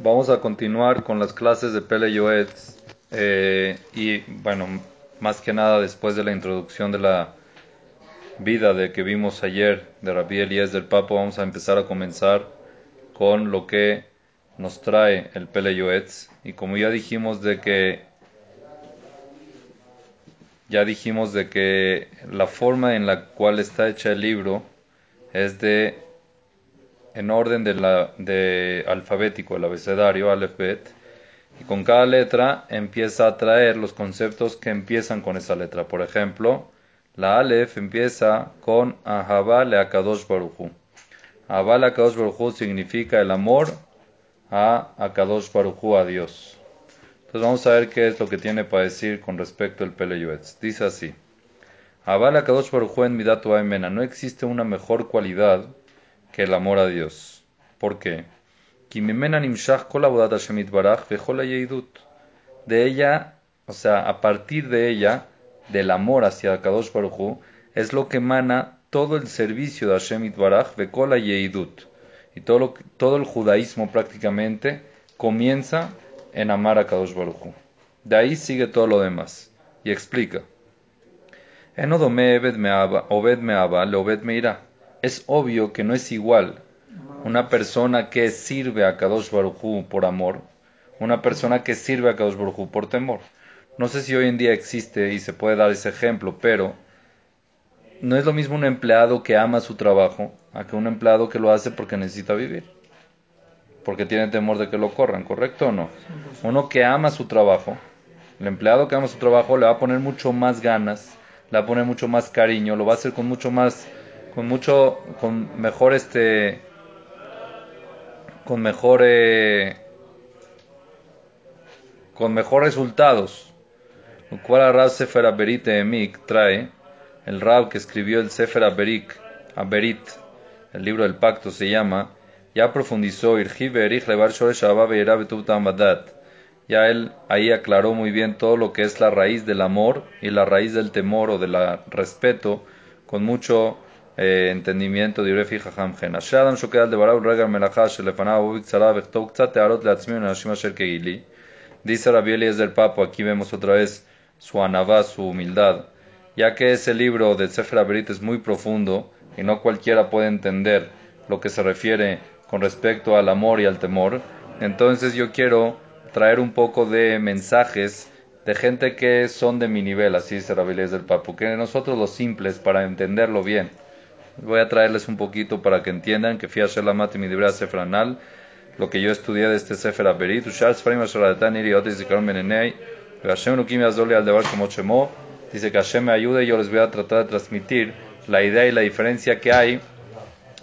Vamos a continuar con las clases de Pele Yoetz eh, y bueno, más que nada después de la introducción de la vida de que vimos ayer de Rabbi Elías del Papo, vamos a empezar a comenzar con lo que nos trae el Pele y como ya dijimos de que ya dijimos de que la forma en la cual está hecha el libro es de en orden de, la, de alfabético, el abecedario, Aleph Bet, y con cada letra empieza a traer los conceptos que empiezan con esa letra. Por ejemplo, la Aleph empieza con Ahaba le Akadosh Baruchu. Ahaba le Akadosh Baruchu significa el amor a Akadosh Baruchu, a Dios. Entonces vamos a ver qué es lo que tiene para decir con respecto al Pele Yoetz. Dice así. Ahaba le Akadosh Baruchu en Midatu Aimena. No existe una mejor cualidad que el amor a Dios. ¿Por qué? De ella, o sea, a partir de ella, del amor hacia Kadosh Baruj es lo que emana todo el servicio de Hashem Itbaraj, Vekola Yeidut. Y todo, lo, todo el judaísmo prácticamente comienza en amar a Kadosh Baruj De ahí sigue todo lo demás. Y explica. Enodome Obed Meaba, le Obed es obvio que no es igual una persona que sirve a Kadosh Barujú por amor, una persona que sirve a Kadosh Barujú por temor. No sé si hoy en día existe y se puede dar ese ejemplo, pero no es lo mismo un empleado que ama su trabajo a que un empleado que lo hace porque necesita vivir, porque tiene temor de que lo corran, ¿correcto o no? Uno que ama su trabajo, el empleado que ama su trabajo le va a poner mucho más ganas, le va a poner mucho más cariño, lo va a hacer con mucho más con mucho, con mejor este, con mejor, eh, con mejor resultados. Lo cual el Rab Sefer Aberit Emik trae, el Rab que escribió el Sefer Aberik, Aberit, el libro del pacto se llama, ya profundizó, ya él ahí aclaró muy bien todo lo que es la raíz del amor y la raíz del temor o del respeto, con mucho entendimiento de Jajam Gen. Adam Shokedal de Ktzat Tearot Asher Kegili. Dice Elías del Papo, aquí vemos otra vez su anavá, su humildad, ya que ese libro del Sefer Aberit es muy profundo y no cualquiera puede entender lo que se refiere con respecto al amor y al temor, entonces yo quiero traer un poco de mensajes de gente que son de mi nivel, así dice Rabbi Elías del Papo, que nosotros los simples, para entenderlo bien, Voy a traerles un poquito para que entiendan que fui a la mati mi libra sefranal, lo que yo estudié de este Sefer Aberit, Ushar Sfarim Zikaron Benenei, Hashem Debar como dice que Hashem me ayude y yo les voy a tratar de transmitir la idea y la diferencia que hay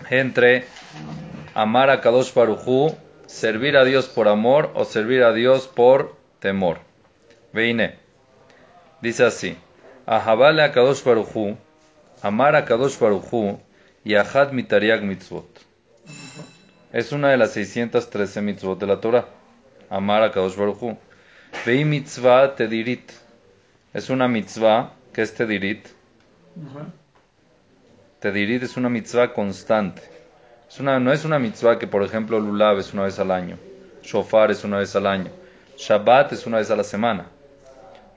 entre amar a Kadosh Baruchu, servir a Dios por amor o servir a Dios por temor. Veine. Dice así, Ahabale a Kadosh Baruchu, amar a Kadosh Baruchu y Ahad Mitariag Mitzvot. Es una de las 613 mitzvot de la Torah. Amar a Kadosh Baruchu. Vei mitzvah tedirit. Es una mitzvah que es tedirit. Tedirit es una mitzvah constante. Es una, no es una mitzvah que, por ejemplo, Lulav es una vez al año. Shofar es una vez al año. Shabbat es una vez a la semana.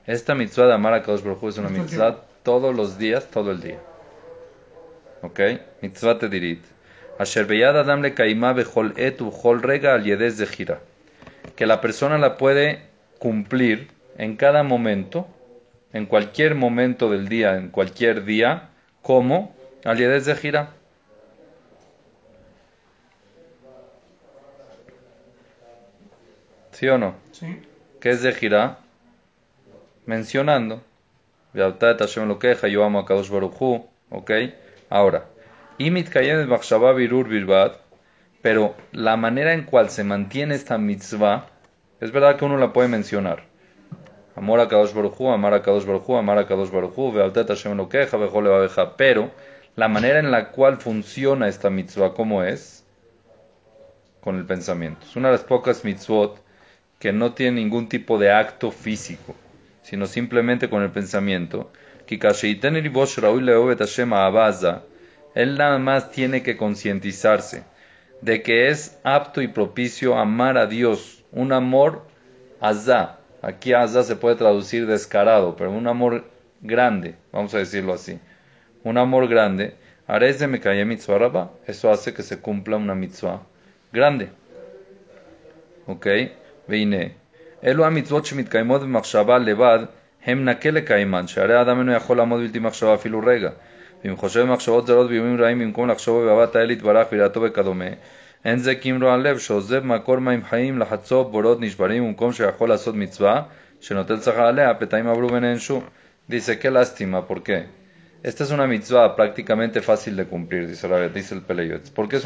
Esta mitzvah de amar a Kadosh Baruchu es una mitzvah todos los días, todo el día. ¿Ok? Mitzvah dirit. Asher beyad adam le kaima bechol etu chol rega al de gira. Que la persona la puede cumplir en cada momento, en cualquier momento del día, en cualquier día, como al de gira. ¿Sí o no? Sí. ¿Qué es de gira? Mencionando. lo queja, yo amo a Kadosh Baruchu, ¿ok? Ahora, pero la manera en cual se mantiene esta mitzvah, es verdad que uno la puede mencionar. Amor a Kadosh Baruchu, amar a Kadosh Baruchu, amar a Kadosh Baruchu, Hashem lo queja, beja, pero la manera en la cual funciona esta mitzvah, ¿cómo es? Con el pensamiento. Es una de las pocas mitzvot que no tiene ningún tipo de acto físico, sino simplemente con el pensamiento él nada más tiene que concientizarse de que es apto y propicio amar a Dios, un amor azá. Aquí azá se puede traducir descarado, pero un amor grande, vamos a decirlo así. Un amor grande. Arez de Mekaye Mitzvah Eso hace que se cumpla una mitzvah grande. ¿Ok? Veine. Elo mitzvot shemit kaimod levad הם נקה לקיימן, שהרי האדם אינו יכול לעמוד בלתי מחשבה אפילו רגע. ואם חושב במחשבות זרות ואיומים רעים במקום לחשוב באהבת האל יתברך ויראתו וכדומה, אין זה קימרו על לב שעוזב מקור מים חיים לחצוב בורות נשברים במקום שיכול לעשות מצווה, שנוטל שכר עליה, פתאים עברו ונענשו. Dice, qué lástima, ¿por qué? Esta es una mitzvah prácticamente fácil de cumplir, dice, el Peleyot. ¿Por qué?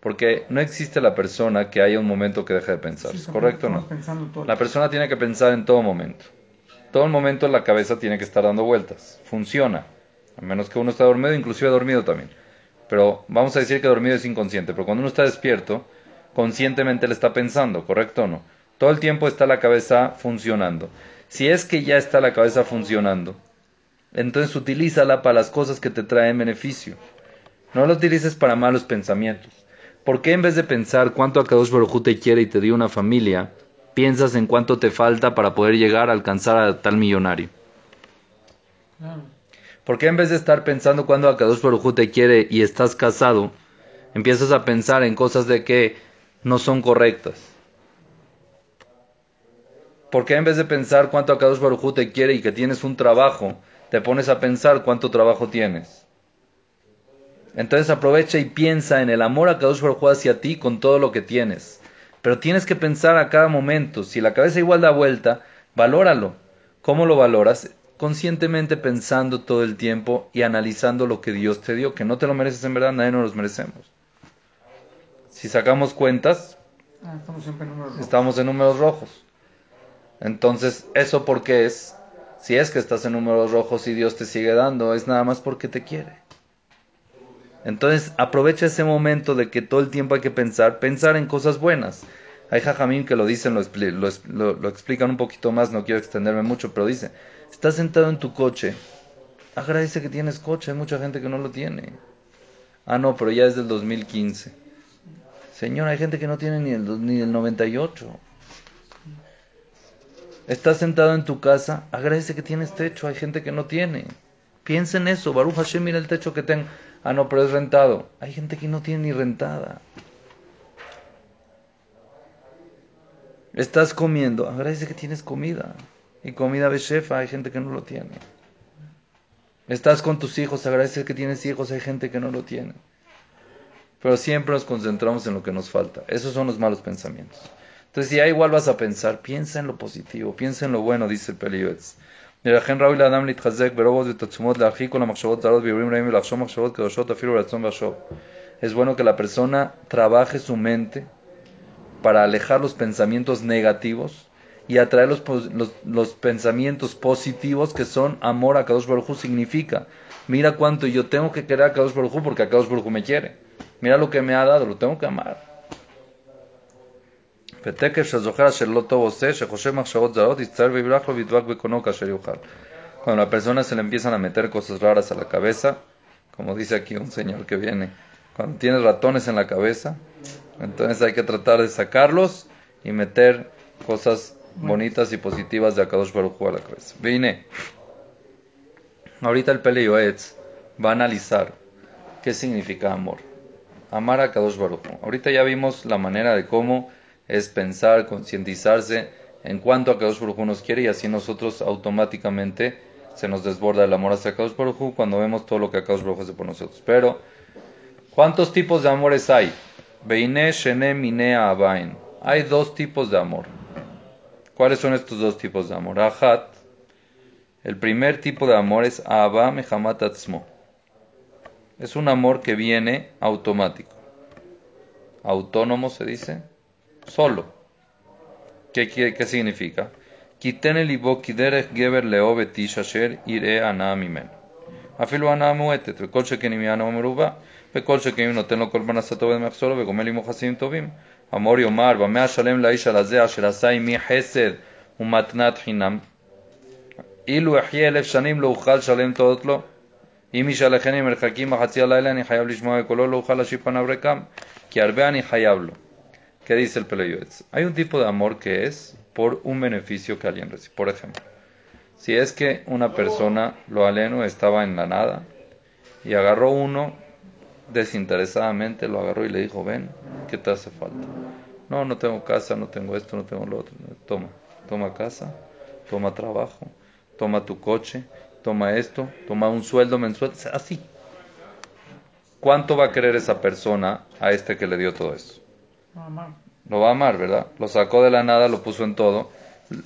Porque no existe la persona que haya un momento que deje de pensar. ¿Correcto o no? La persona tiene que pensar en todo momento. Todo el momento la cabeza tiene que estar dando vueltas. Funciona. A menos que uno esté dormido, inclusive dormido también. Pero vamos a decir que dormido es inconsciente. Pero cuando uno está despierto, conscientemente le está pensando. ¿Correcto o no? Todo el tiempo está la cabeza funcionando. Si es que ya está la cabeza funcionando, entonces utilízala para las cosas que te traen beneficio. No la utilices para malos pensamientos. ¿Por qué en vez de pensar cuánto Akadosh Baruj te quiere y te dio una familia, piensas en cuánto te falta para poder llegar a alcanzar a tal millonario? ¿Por qué en vez de estar pensando cuánto Akadosh Baruj te quiere y estás casado, empiezas a pensar en cosas de que no son correctas? ¿Por qué en vez de pensar cuánto Akadosh Baruj te quiere y que tienes un trabajo, te pones a pensar cuánto trabajo tienes? Entonces aprovecha y piensa en el amor a Kadosh Baruj hacia ti con todo lo que tienes. Pero tienes que pensar a cada momento. Si la cabeza igual da vuelta, valóralo. ¿Cómo lo valoras? Conscientemente pensando todo el tiempo y analizando lo que Dios te dio, que no te lo mereces en verdad, nadie nos los merecemos. Si sacamos cuentas, Ah, estamos en números rojos. estamos en números rojos. Entonces, ¿eso por qué es? Si es que estás en números rojos y Dios te sigue dando, es nada más porque te quiere. Entonces, aprovecha ese momento de que todo el tiempo hay que pensar, pensar en cosas buenas. Hay jajamín que lo dicen, lo, lo lo- explican un poquito más, no quiero extenderme mucho, pero dice, estás sentado en tu coche, agradece que tienes coche, hay mucha gente que no lo tiene. Ah, no, pero ya es del 2015. Señor, hay gente que no tiene ni el, ni el 98. Estás sentado en tu casa, agradece que tienes techo, hay gente que no tiene. Piensa en eso, Baruch Hashem, mira el techo que tengo. Ah, no, pero es rentado. Hay gente que no tiene ni rentada. Estás comiendo, agradece que tienes comida. Y comida de shefa, hay gente que no lo tiene. Estás con tus hijos, agradece que tienes hijos, hay gente que no lo tiene. Pero siempre nos concentramos en lo que nos falta. Esos son los malos pensamientos. Entonces, si ya igual vas a pensar, piensa en lo positivo, piensa en lo bueno, dice el Peliyotz. ולכן ראוי לאדם להתחזק ברוב ותעצומות להרחיק כל המחשבות זרות ואירועים רעים ולחשוב מחשבות קדושות אפילו רצון ושוב. Es bueno que la persona trabaje su mente para alejar los pensamientos negativos y atraer los, pos- los, los pensamientos positivos que son amor a Kadosh Baruj Hu significa. Mira cuánto yo tengo que querer a Kadosh Baruj Hu porque a Kadosh Baruj Hu me quiere. Mira lo que me ha dado, lo tengo que amar. ותקף שזוכר אשר לא טוב עושה, שחושב מחשבות זרות, יצטער ויברח לו וידבק בקונו כאשר יוכל. Cuando a la persona se le empiezan a meter cosas raras a la cabeza, como dice aquí un señor que viene, cuando tienes ratones en la cabeza, entonces hay que tratar de sacarlos y meter cosas bonitas y positivas de Akadosh Baruj Hu a la cabeza. Vine. Ahorita el Pele Yoetz va a analizar qué significa amor. Amar a Kadosh Baruj Hu. Ahorita ya vimos la manera de cómo es pensar, concientizarse en cuanto a Kadosh Baruj Hu nos quiere y así nosotros automáticamente se nos desborda el amor hacia Kadosh Baruj Hu cuando vemos todo lo que Kadosh Baruj Hu hace por nosotros. Pero, ¿cuántos tipos de amores hay? Beine, Shene, Mine, Abain. Hay dos tipos de amor. ¿Cuáles son estos dos tipos de amor? Ahat. El primer tipo de amor es Abba Mehamat Atzmo. Es un amor que viene automático. Autónomo se dice. Solo. ¿Qué, qué, qué significa? Kitene libo kiderech geber leove tish asher ire ana mimen. אפילו הנאה מועטת, וכל שכן אם הנאה מרובה, וכל שכן אם נותן לו כל פרנסה טובה ומחסורו, וגומל עמו חסדים טובים. אמור יאמר, במה אשלם לאיש על הזה אשר עשה עמי חסד ומתנת חינם? אילו אחיה אלף שנים לא אוכל לשלם תודות לו. אם ישלחני מרחקים בחצי הלילה, אני חייב לשמוע בקולו, לא אוכל להשיב פניו ריקם, כי הרבה אני חייב לו. ¿Qué dice el Peleyoetz? Hay un tipo de amor que es por un beneficio que alguien recibe. Por ejemplo, si es que una persona, lo aleno, estaba en la nada y agarró uno desinteresadamente, lo agarró y le dijo, ven, ¿qué te hace falta? No, no tengo casa, no tengo esto, no tengo lo otro. Toma, toma casa, toma trabajo, toma tu coche, toma esto, toma un sueldo mensual, así. ¿Cuánto va a querer esa persona a este que le dio todo eso? Lo va a amar, ¿verdad? Lo sacó de la nada, lo puso en todo.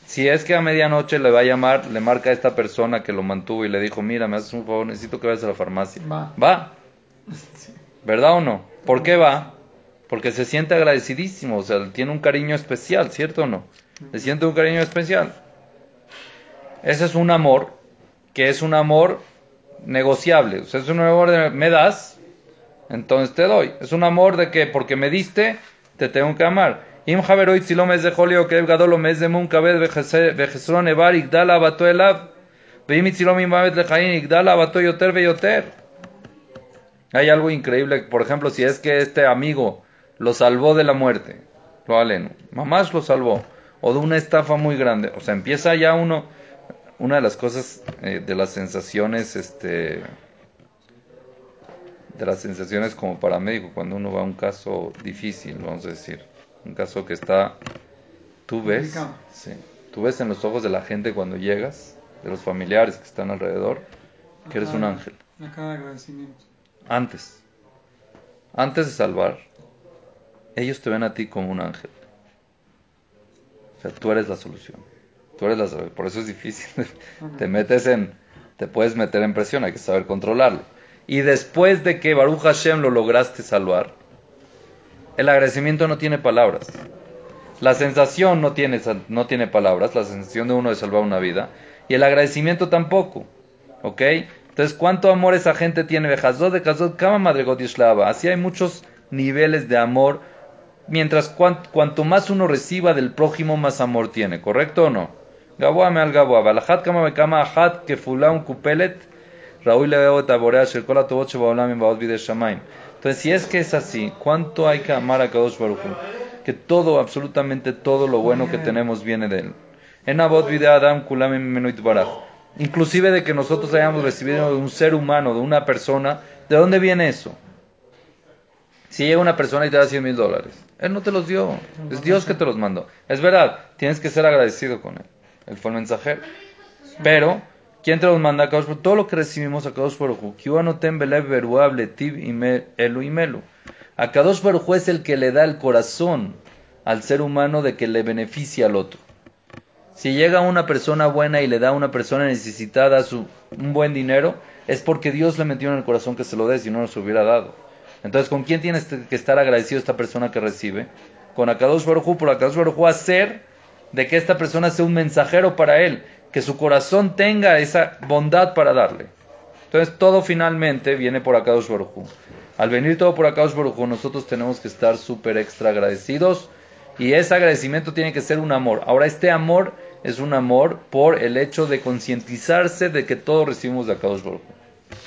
Si es que a medianoche le va a llamar, le marca a esta persona que lo mantuvo y le dijo, mira, me haces un favor, necesito que vayas a la farmacia. Va. Va. ¿Verdad o no? ¿Por qué va? Porque se siente agradecidísimo, o sea, tiene un cariño especial, ¿cierto o no? Le siente un cariño especial. Ese es un amor, que es un amor negociable. O sea, es un amor de me das, entonces te doy. Es un amor de que porque me diste, te tengo que amar. Haveroit si lo mes de jolio que gadolo mes de mun kabed vejezron evar igdala abato elav. Veim itzilom imavet lejain igdala abato yoter veyoter. Hay algo increíble, por ejemplo, si es que este amigo lo salvó de la muerte, lo aleno, mamás lo salvó, o de una estafa muy grande, o sea, empieza ya uno, una de las cosas, eh, de las sensaciones, este, de las sensaciones como paramédico, cuando uno va a un caso difícil, vamos a decir, un caso que está, tú ves, sí, tú ves en los ojos de la gente cuando llegas, de los familiares que están alrededor, que eres un ángel. Agradecimiento. Antes, antes de salvar, ellos te ven a ti como un ángel. O sea, tú eres la solución. Tú eres la Por eso es difícil. te metes en, te puedes meter en presión, hay que saber controlarlo. Y después de que Baruch Hashem lo lograste salvar, el agradecimiento no tiene palabras. La sensación no tiene, no tiene palabras, la sensación de uno de salvar una vida. Y el agradecimiento tampoco. ¿Ok? Entonces, ¿cuánto amor esa gente tiene? De Kama. Así hay muchos niveles de amor. Mientras cuan- cuanto más uno reciba del prójimo, más amor tiene. ¿Correcto o no? Gaboa me al Gaboa. Balajat Kama Bekama Ahat Kefulam Kupelet. Raúl le veo taborea Shel a Tobot Shebaolam y Baot Vide Shamaim. Entonces, si es que es así, ¿cuánto hay que amar a Kadosh Baruch? Que todo, absolutamente todo lo bueno que tenemos viene de él. En Abot Vide Adam Kulam Menuit Baraj. Inclusive de que nosotros hayamos recibido de un ser humano, de una persona, ¿de dónde viene eso? Si llega una persona y te da 100 mil dólares, Él no te los dio, es Dios que te los mandó. Es verdad, tienes que ser agradecido con Él. Él fue el mensajero. Pero, ¿quién te los manda a Kadosh Baruj? Todo lo que recibimos a Kadosh Baruj Hu. Kiwanotem belev elu. A Kadosh Baruj es el que le da el corazón al ser humano de que le beneficia al otro. Si llega una persona buena y le da a una persona necesitada su, un buen dinero, es porque Dios le metió en el corazón que se lo dé, si no nos hubiera dado. Entonces, ¿con quién tiene este- que estar agradecido esta persona que recibe? Con Akadosh Baruj por Akadosh Baruj hacer de que esta persona sea un mensajero para él, que su corazón tenga esa bondad para darle. Entonces, todo finalmente viene por Akadosh Baruj. Al venir todo por Akadosh Baruj nosotros tenemos que estar súper extra agradecidos y ese agradecimiento tiene que ser un amor. Ahora, este amor es un amor por el hecho de concientizarse de que todos recibimos de Akadosh Baruj.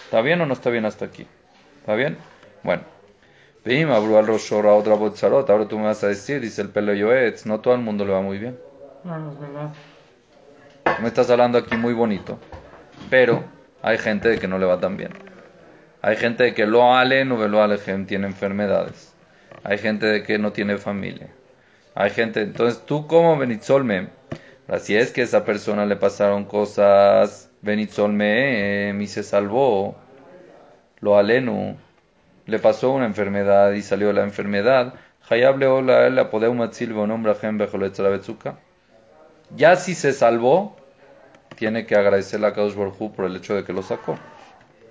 ¿Está bien o no está bien hasta aquí? ¿Está bien? Bueno. Ahora tú me vas a decir, dice el pelo Yoetz, no todo el mundo le va muy bien. Claro, es verdad. Me estás hablando aquí muy bonito, pero hay gente de que no le va tan bien. Hay gente de que lo ale, no lo alejem, tiene enfermedades. Hay gente de que no tiene familia. Hay gente, entonces tú como Benitzolme, así es que a esa persona le pasaron cosas, Benitzolme, y se salvó, lo alenu, le pasó una enfermedad y salió la enfermedad. Hayab leola la podeu matzil nombre Ya si se salvó, tiene que agradecerle a Kadosh Hu por el hecho de que lo sacó.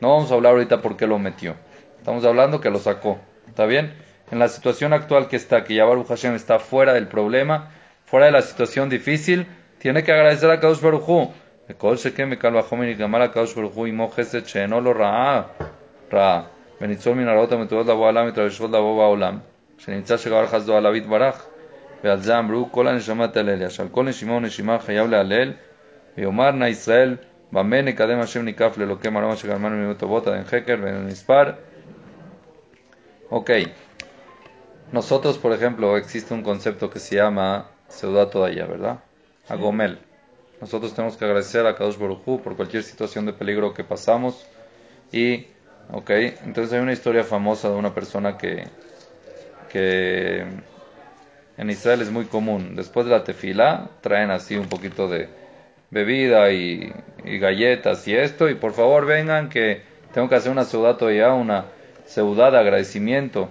No vamos a hablar ahorita por qué lo metió. Estamos hablando que lo sacó. ¿Está bien? En la situación actual que está, que ya Baruch Hashem está fuera del problema, fuera de la situación difícil, tiene que agradecer a Kadosh Baruj Hu. ועל זה אמרו כל הנשמה תהלל, שעל כל נשימה ונשימה חייב להלל, ויאמר נא ישראל Bamene Kadem Hashem Nikafle lo que Marama Shegarman Minuto Bota en Heker Ben Mispar. Ok. Nosotros, por ejemplo, existe un concepto que se llama Seudato Daya, ¿verdad? Agomel. Nosotros tenemos que agradecer a Kadosh Baruj Hu por cualquier situación de peligro que pasamos. Y, ok, entonces hay una historia famosa de una persona que, que en Israel es muy común. Después de la tefila, traen así un poquito de bebida y, galletas y esto. Y por favor vengan que tengo que hacer una seudato ya, una seudad de agradecimiento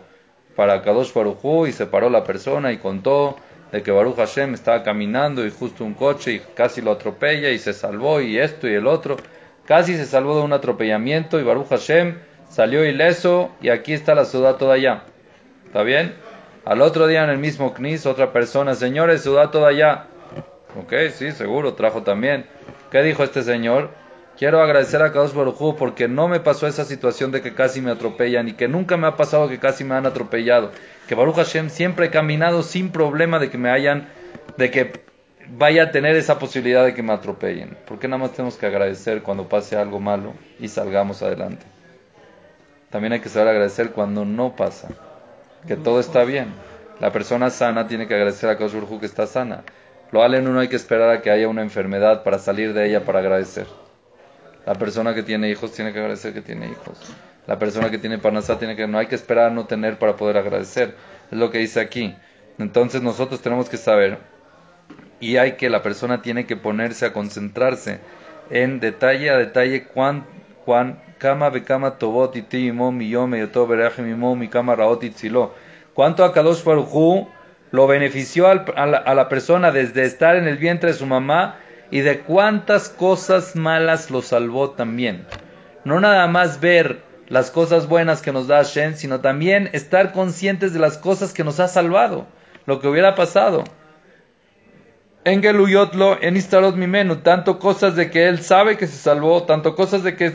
para Kadosh Baruj Hu. Y se paró la persona y contó de que Baruch Hashem estaba caminando y justo un coche y casi lo atropella y se salvó y esto y el otro. Casi se salvó de un atropellamiento y Baruch Hashem salió ileso y aquí está la ciudad toda allá. ¿Está bien? Al otro día en el mismo CNIS otra persona, señores, ciudad toda allá. Ok, sí, seguro, trajo también. ¿Qué dijo este señor? Quiero agradecer a Kadosh Baruj Hu porque no me pasó esa situación de que casi me atropellan y que nunca me ha pasado que casi me han atropellado. Que Baruch Hashem siempre he caminado sin problema de que me hayan, de que vaya a tener esa posibilidad de que me atropellen. porque nada más tenemos que agradecer cuando pase algo malo y salgamos adelante? También hay que saber agradecer cuando no pasa, que todo está bien. La persona sana tiene que agradecer a Kadosh Baruj Hu que está sana. Lo en uno hay que esperar a que haya una enfermedad para salir de ella para agradecer. La persona que tiene hijos tiene que agradecer que tiene hijos. La persona que tiene parnasá tiene que no hay que esperar a no tener para poder agradecer. Es lo que dice aquí. Entonces nosotros tenemos que saber y hay que la persona tiene que ponerse a concentrarse en detalle a detalle cuán cuán kama bekama tobot iti raot. Cuánto lo benefició a la, a la persona desde estar en el vientre de su mamá y de cuántas cosas malas lo salvó también. No nada más ver las cosas buenas que nos da Hashem, sino también estar conscientes de las cosas que nos ha salvado, lo que hubiera pasado. En Geluyotlo, en Istarot Mimenu, tanto cosas de que él sabe que se salvó, tanto cosas de que,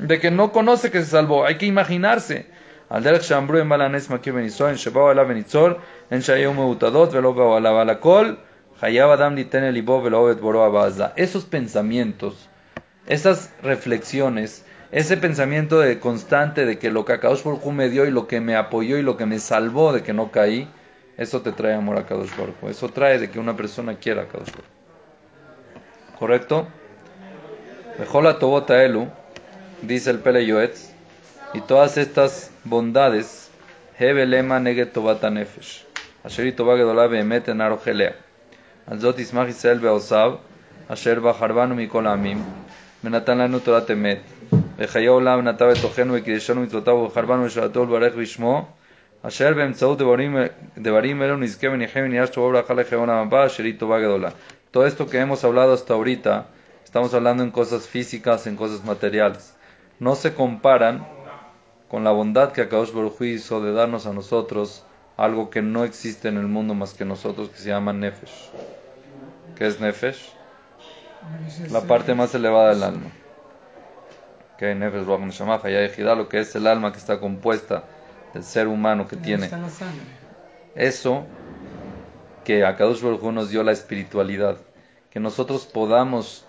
de que no conoce que se salvó. Hay que imaginarse. Al derech shambru en balanes makir benizor, en shebao ala benizor, en shayeu meutadot, velo ala balakol, esos pensamientos, esas reflexiones, ese pensamiento de constante de que lo que Akadosh Baruj me dio y lo que me apoyó y lo que me salvó de que no caí, eso te trae amor a Kadosh Baruj Eso trae de que una persona quiera a Kadosh Baruj ¿Correcto? Bejola Tobota Elu, dice el Pele Yoetz, y todas estas bondades, Hebelema Neget Tobata Nefesh, Asheri Tobá Gedolá Behemet en על זאת ישמח ישראל בעושיו, אשר בחרבנו מכל העמים, ונתן לנו תורת אמת, וחיי עולם נטע בתוכנו וקידשנו מצוותיו ובחרבנו ושאלתו ולברך בשמו, אשר באמצעות דברים, דברים אלו נזכה ונחיה ונהיה שטובה ברכה לחיי עולם הבא, אשר היא טובה גדולה. Todo esto que hemos hablado hasta ahorita, estamos hablando en cosas físicas, en cosas materiales. No se comparan con la bondad que Akadosh Baruj hizo de darnos a nosotros algo que no existe en el mundo más que nosotros, que se llama Nefesh. ¿Qué es Nefesh? La parte más elevada del alma. Que Nefesh lo que es el alma que está compuesta del ser humano que tiene. Eso que Akadosh Baruj nos dio la espiritualidad, que nosotros podamos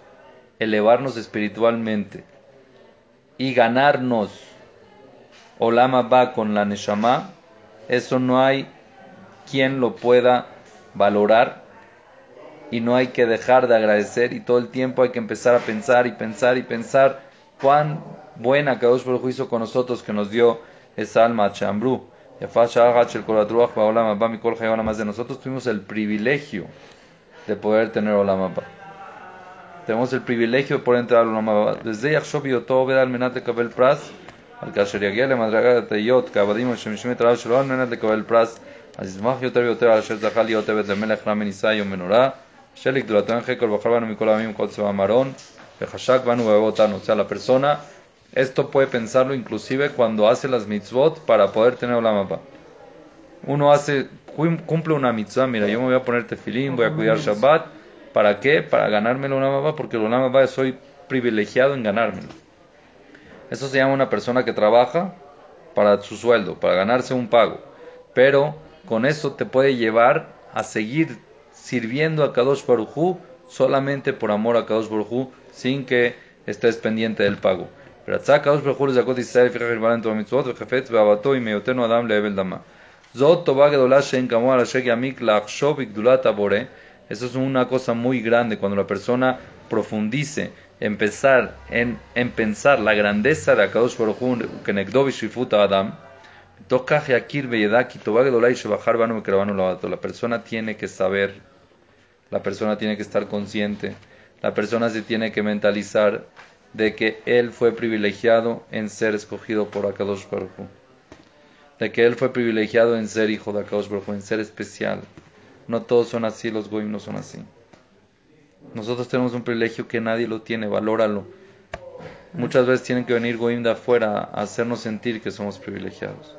elevarnos espiritualmente y ganarnos. Olama va con la Neshama, eso no hay quien lo pueda valorar y no hay que dejar de agradecer y todo el tiempo hay que empezar a pensar y pensar y pensar cuán buena Kadosh Baruj hizo con nosotros que nos dio esa alma de nosotros. Tuvimos el privilegio de poder tener Olamaba Tenemos el privilegio de poder entrar al Olamaba. Desde Yachshov todo Veda al Menat de Kabel Pras, al כאשר יגיע למדרגת התהיות כעבדים שמשמיעים את הרב שלו על מנת לקבל פרס, אז ישמח יותר ויותר על אשר זכה להיות עבד למלך רם מנישאי ומנורה, אשר לגדולתו אין חקר ובחר בנו מכל העמים וכל צבא מרון, וחשק בנו ואהבותנו. O sea, la persona, esto puede pensarlo inclusive cuando hace las mitzvot para poder tener la mapa. Uno hace, cumple una mitzvah, mira, yo me voy a poner tefilín, voy a cuidar Shabbat, ¿para qué? Para ganármelo una mapa, porque el mapa soy privilegiado en ganármelo. Eso se llama una persona que trabaja para su sueldo, para ganarse un pago. Pero con eso te puede llevar a seguir sirviendo a Kadosh Barujú solamente por amor a Kadosh Barujú, sin que estés pendiente del pago. Pero Akadosh Baruj Hu le sacó de Israel, fija Jirban en tu mitzvot, וחפץ ואהבתו עם היותנו אדם להבל דמה. זאת טובה גדולה שאין כמוה לשק יעמיק לחשוב בגדולת הבורא. Eso es una cosa muy grande cuando la persona profundice, empezar en, en pensar la grandeza de Akadosh Baruj que Adam. Gedola y mekrabanu lavato. La persona tiene que saber, la persona tiene que estar consciente, la persona se tiene que mentalizar de que él fue privilegiado en ser escogido por Akadosh Baruj. De que él fue privilegiado en ser hijo de Akadosh Baruj en ser especial. No todos son así, los goyim no son así. Nosotros tenemos un privilegio que nadie lo tiene, valóralo. Muchas veces tienen que venir goyim de afuera a hacernos sentir que somos privilegiados.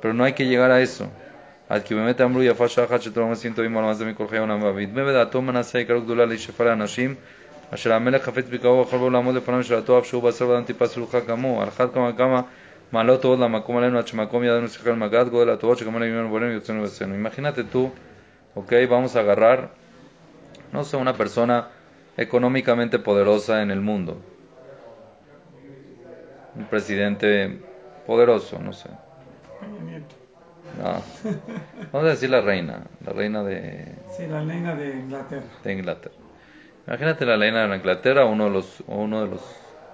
Pero no hay que llegar a eso. עד כי באמת אמרו יפה שעה אחת שתורה מעשים טובים על מעשה מכל חיי עולם ועביד. בדעתו מנסה יקרו גדולה להישפע לאנשים אשר המלך חפץ בקרוב ויכול בו לעמוד לפניו של הטוב שהוא בשר ואדם טיפה סלוחה כמוהו. על אחת כמה וכמה מעלות טובות למקום עלינו עד שמקום ידנו שכל מגד גודל הטובות שכמו לעימנו בורנו יוצאנו וסנו. Imagínate tú, ok, vamos a agarrar, no sé, una persona económicamente poderosa en el mundo. Un presidente poderoso, no sé. No. Vamos a decir la reina, la reina de, Sí, la reina de Inglaterra. de Inglaterra. Imagínate la reina de Inglaterra, uno de los, uno de los,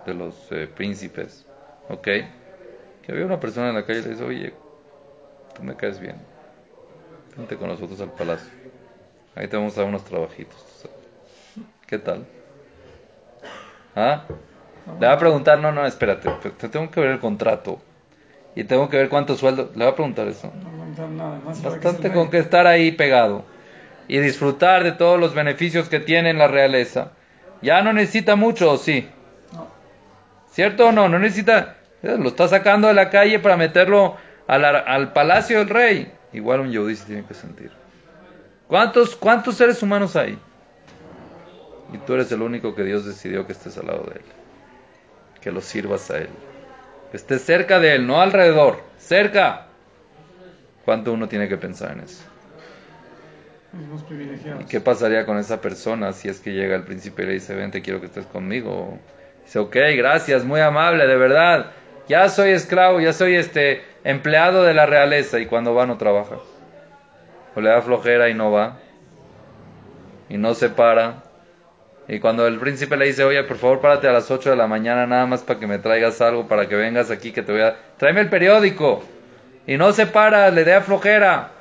de los eh, príncipes, ¿ok? Que había una persona en la calle y le dice, oye, tú me caes bien, vente con nosotros al palacio, ahí te vamos a dar unos trabajitos. ¿Qué tal? ¿Ah? Le va a preguntar, no, no, espérate, te tengo que ver el contrato y tengo que ver cuánto sueldo. Le va a preguntar eso. No. Bastante con que estar ahí pegado y disfrutar de todos los beneficios que tiene en la realeza. Ya no necesita mucho, ¿o sí? ¿Cierto o no? No necesita. eh, Lo está sacando de la calle para meterlo al, al palacio del rey. Igual un yehudí se tiene que sentir. ¿Cuántos, ¿Cuántos seres humanos hay? Y tú eres el único que Dios decidió que estés al lado de él. Que lo sirvas a él. Que estés cerca de él, no alrededor. Cerca. ¿Cuánto uno tiene que pensar en eso? ¿Y qué pasaría con esa persona si es que llega el príncipe y le dice, vente, quiero que estés conmigo? Dice, ok, gracias, muy amable, de verdad. Ya soy esclavo, ya soy este empleado de la realeza. Y cuando va no trabaja. O le da flojera y no va. Y no se para. Y cuando el príncipe le dice, oye, por favor, párate a las 8 de la mañana nada más para que me traigas algo, para que vengas aquí, que te voy a... Tráeme el periódico. Y no se para, le da flojera.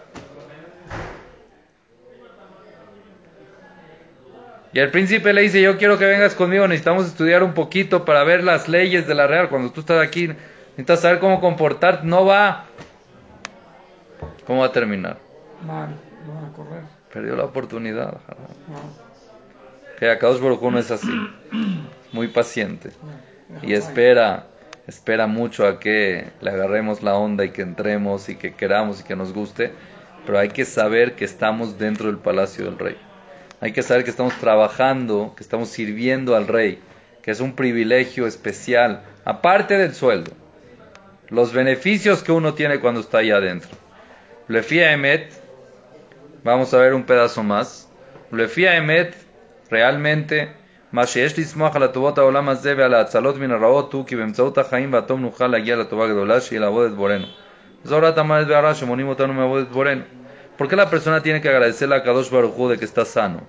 Y el príncipe le dice, yo quiero que vengas conmigo, necesitamos estudiar un poquito para ver las leyes de la real. Cuando tú estás aquí, necesitas saber cómo comportarte. No va. ¿Cómo va a terminar? Mal, lo van a correr. Perdió la oportunidad. No. Que Akadosh Baruj no es así. Muy paciente. no. Y espera, espera mucho a que le agarremos la onda y que entremos y que queramos y que nos guste. Pero hay que saber que estamos dentro del palacio del rey. Hay que saber que estamos trabajando, que estamos sirviendo al rey, que es un privilegio especial, aparte del sueldo. Los beneficios que uno tiene cuando está ahí adentro. Lefia Emet, vamos a ver un pedazo más. Lefia Emet, realmente, מה ¿Por qué la persona tiene que agradecerle a Kadosh Barujú de que está sano?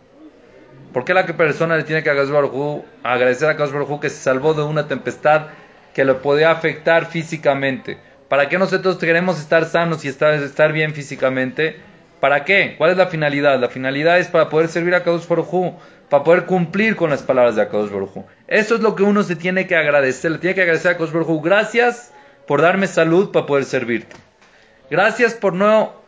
¿Por qué la persona le tiene que agradecer a Kadosh Barujú que se salvó de una tempestad que lo podía afectar físicamente? ¿Para qué nosotros queremos estar sanos y estar, bien físicamente? ¿Para qué? ¿Cuál es la finalidad? La finalidad es para poder servir a Kadosh Barujú, para poder cumplir con las palabras de Akadosh Barujú. Eso es lo que uno se tiene que agradecer, le tiene que agradecer a Kadosh Barujú. Gracias por darme salud para poder servirte. Gracias por no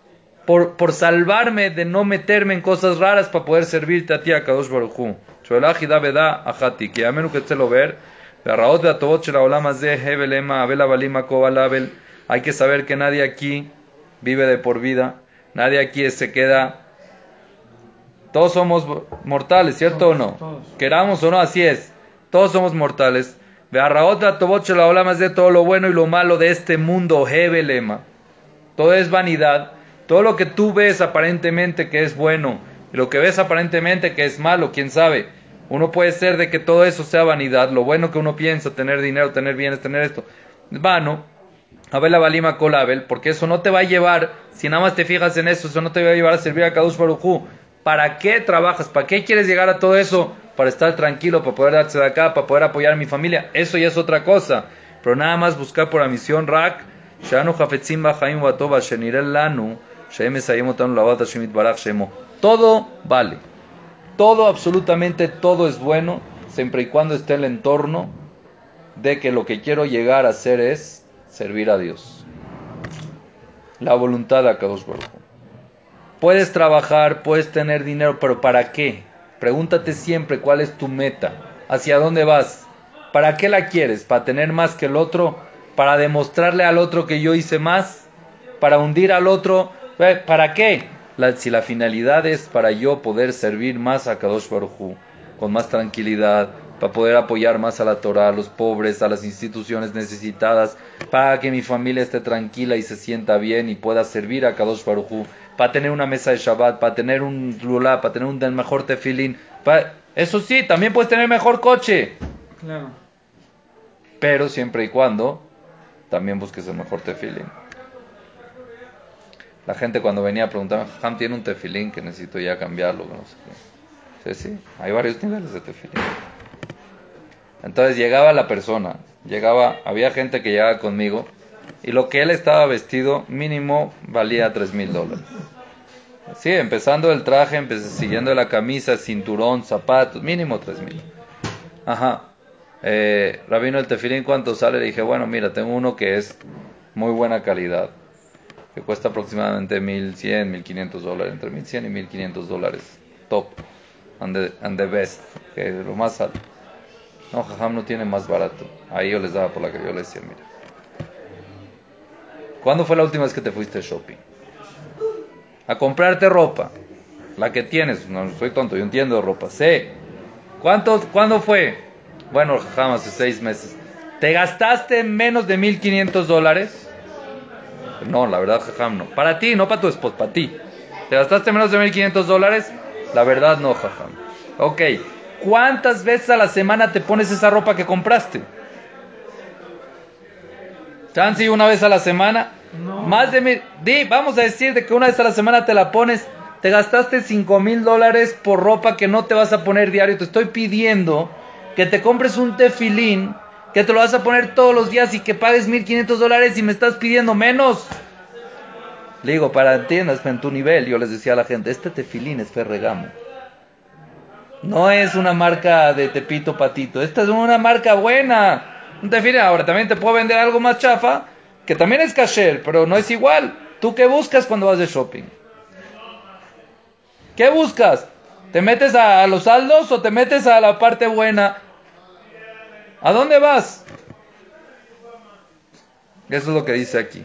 por, por salvarme de no meterme en cosas raras para poder servirte a ti, a Kadosh Baruj Hu. Shoelach y Daveda Ajati, que amenu que te lo ver, Raot de Atobot Shel Haolam Hazeh, Hebel Ema, Abel Abalim Akobal Abel. Hay que saber que nadie aquí vive de por vida, nadie aquí se queda. Todos somos mortales, ¿cierto o no? Todos. Queramos o no, así es. Todos somos mortales. Ve'arraot de Atobot Shel Haolam Hazeh, todo lo bueno y lo malo de este mundo, Hebel Ema. Todo es vanidad. Todo lo que tú ves aparentemente que es bueno, y lo que ves aparentemente que es malo, quién sabe. Uno puede ser de que todo eso sea vanidad, lo bueno que uno piensa, tener dinero, tener bienes, tener esto, es vano. Abel la balima colabel, porque eso no te va a llevar, si nada más te fijas en eso, eso no te va a llevar a servir a Kadush Baruj ¿Para qué trabajas? ¿Para qué quieres llegar a todo eso? Para estar tranquilo, para poder darse de acá, para poder apoyar a mi familia. Eso ya es otra cosa. Pero nada más buscar por la misión Rak, Shanu Hafetzim Bahaim Watova, Shenirel Lanu, Todo vale. Todo, absolutamente todo es bueno, siempre y cuando esté el entorno de que lo que quiero llegar a hacer es servir a Dios. La voluntad de Akadosh. Puedes trabajar, puedes tener dinero, pero ¿para qué? Pregúntate siempre cuál es tu meta, hacia dónde vas, para qué la quieres, para tener más que el otro, para demostrarle al otro que yo hice más, para hundir al otro. ¿Para qué? La- si la finalidad es para yo poder servir más a Kadosh Baruj con más tranquilidad, para poder apoyar más a la Torah, a los pobres, a las instituciones necesitadas, para que mi familia esté tranquila y se sienta bien y pueda servir a Kadosh Baruj para tener una mesa de Shabbat, para tener un lulá, para tener un del mejor tefilín, para... eso sí, también puedes tener mejor coche, Claro. pero siempre y cuando también busques el mejor tefilín. La gente cuando venía a preguntarme, Ham tiene un tefilín que necesito ya cambiarlo, no sé qué. Sí, sí, hay varios niveles de tefilín. Entonces llegaba la persona, llegaba, había gente que llegaba conmigo y lo que él estaba vestido mínimo valía tres mil dólares. Sí, empezando el traje, siguiendo la camisa, cinturón, zapatos, mínimo tres mil. Ajá. Eh, Rabino, el tefilín, ¿cuánto sale? Le dije, bueno, mira, tengo uno que es muy buena calidad, que cuesta aproximadamente 1100, 1500 dólares, entre 1100 y 1500 dólares. Top. And the, and the best, que es lo más alto. No, Jajam no tiene más barato. Ahí yo les daba por la que yo les decía, mira. ¿Cuándo fue la última vez que te fuiste shopping? A comprarte ropa. La que tienes. No soy tonto, yo entiendo ropa. Sé. ¿Cuánto, ¿Cuándo fue? Bueno, Jajam, hace seis meses. ¿Te gastaste menos de 1500 dólares? No, la verdad, Jajam, no. Para ti, no para tu esposa, para ti. ¿Te gastaste menos de 1500 dólares? La verdad, no, Jajam. Ok. ¿Cuántas veces a la semana te pones esa ropa que compraste? Chansi una vez a la semana. No. Más de mil. Di, vamos a decir de que una vez a la semana te la pones. Te gastaste 5 mil dólares por ropa que no te vas a poner diario. Te estoy pidiendo que te compres un tefilín que te lo vas a poner todos los días y que pagues 1500 dólares y me estás pidiendo menos. Le digo, para entiendas, en tu nivel, yo les decía a la gente, este tefilín es Ferregamo. No es una marca de Tepito Patito, esta es una marca buena. Un tefilín, ahora también te puedo vender algo más chafa, que también es kasher, pero no es igual. ¿Tú qué buscas cuando vas de shopping? ¿Qué buscas? ¿Te metes a los saldos o te metes a la parte buena? ¿A dónde vas? Eso es lo que dice aquí.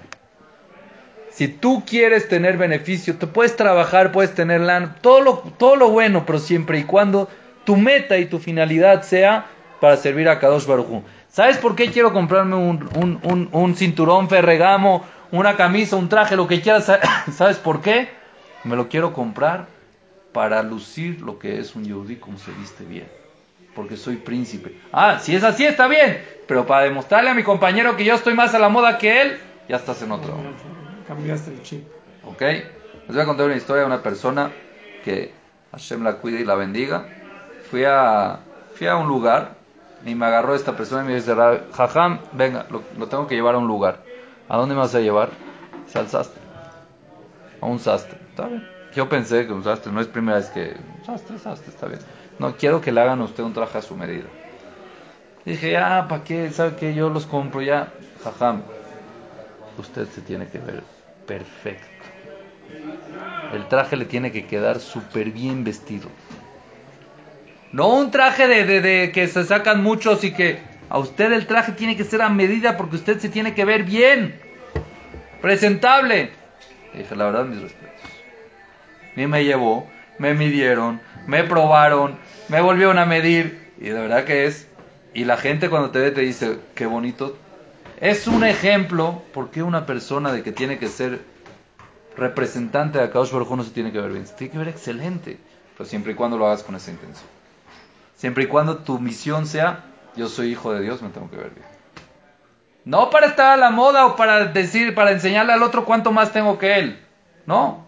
Si tú quieres tener beneficio, te puedes trabajar, puedes tener lana, todo lo, todo lo bueno, pero siempre y cuando tu meta y tu finalidad sea para servir a Kadosh Baruj. ¿Sabes por qué quiero comprarme un, un, un, un cinturón ferregamo, una camisa, un traje, lo que quieras? ¿Sabes por qué? Me lo quiero comprar para lucir lo que es un yehudí como se viste bien. Porque soy príncipe. Ah, si es así está bien. Pero para demostrarle a mi compañero que yo estoy más a la moda que él, ya estás en otro. Cambiaste el chip. ¿Ok? Les voy a contar una historia de una persona que Hashem la cuide y la bendiga. Fui a, fui a un lugar y me agarró esta persona y me dice, "Rab- Jajam, venga, lo, lo tengo que llevar a un lugar. ¿A dónde me vas a llevar? Dice, al sastre. A un sastre. Está bien. Yo pensé que un sastre no es primera vez que... Sastre, sastre, está bien. No, quiero que le hagan a usted un traje a su medida. Dije, ah, ¿para qué? ¿Sabe qué? Yo los compro ya. Jajam, usted se tiene que ver perfecto. El traje le tiene que quedar súper bien vestido. No un traje de, de- de que se sacan muchos y que a usted el traje tiene que ser a medida porque usted se tiene que ver bien. Presentable. Le dije, la verdad, mis respetos. Y me llevó, me midieron, me probaron, me volvieron a medir. Y de verdad que es. Y la gente cuando te ve te dice, qué bonito. Es un ejemplo por qué una persona de que tiene que ser representante de Akadosh Baruj no se tiene que ver bien. Se tiene que ver excelente. Pero siempre y cuando lo hagas con esa intención. Siempre y cuando tu misión sea, yo soy hijo de Dios, me tengo que ver bien. No para estar a la moda o para decir, para enseñarle al otro cuánto más tengo que él. No.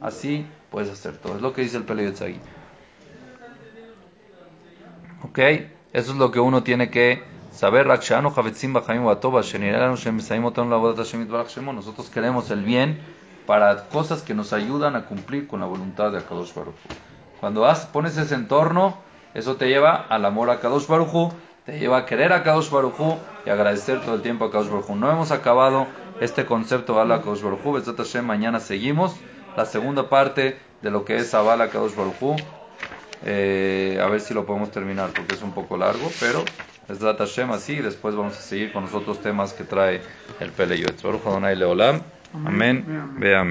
Así puedes hacer todo. Es lo que dice el Pele Yotzagi. Ok. Eso es lo que uno tiene que saber. Nosotros queremos el bien para cosas que nos ayudan a cumplir con la voluntad de Akadosh Baruj. Cuando has, pones ese entorno, eso te lleva al amor a Kadosh Baruj te lleva a querer a Kadosh Baruj y agradecer todo el tiempo a Kadosh Baruj. No hemos acabado este concepto de Allah Kadosh Baruj mañana seguimos la segunda parte de lo que es Abala Kadosh Baruj. Eh, a ver si lo podemos terminar porque es un poco largo, pero Bezzat Hashem así y después vamos a seguir con los otros temas que trae el Pele Yoetz. Baruch Adonai Leolam. Amén. Ve.